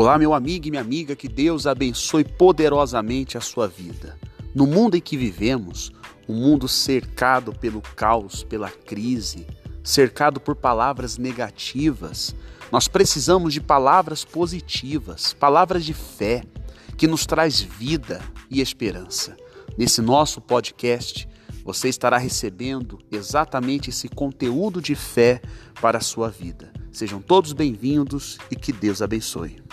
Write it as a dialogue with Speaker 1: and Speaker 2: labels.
Speaker 1: Olá, meu amigo e minha amiga, que Deus abençoe poderosamente a sua vida. No mundo em que vivemos, um mundo cercado pelo caos, pela crise, cercado por palavras negativas, nós precisamos de palavras positivas, palavras de fé, que nos traz vida e esperança. Nesse nosso podcast, você estará recebendo exatamente esse conteúdo de fé para a sua vida. Sejam todos bem-vindos e que Deus abençoe.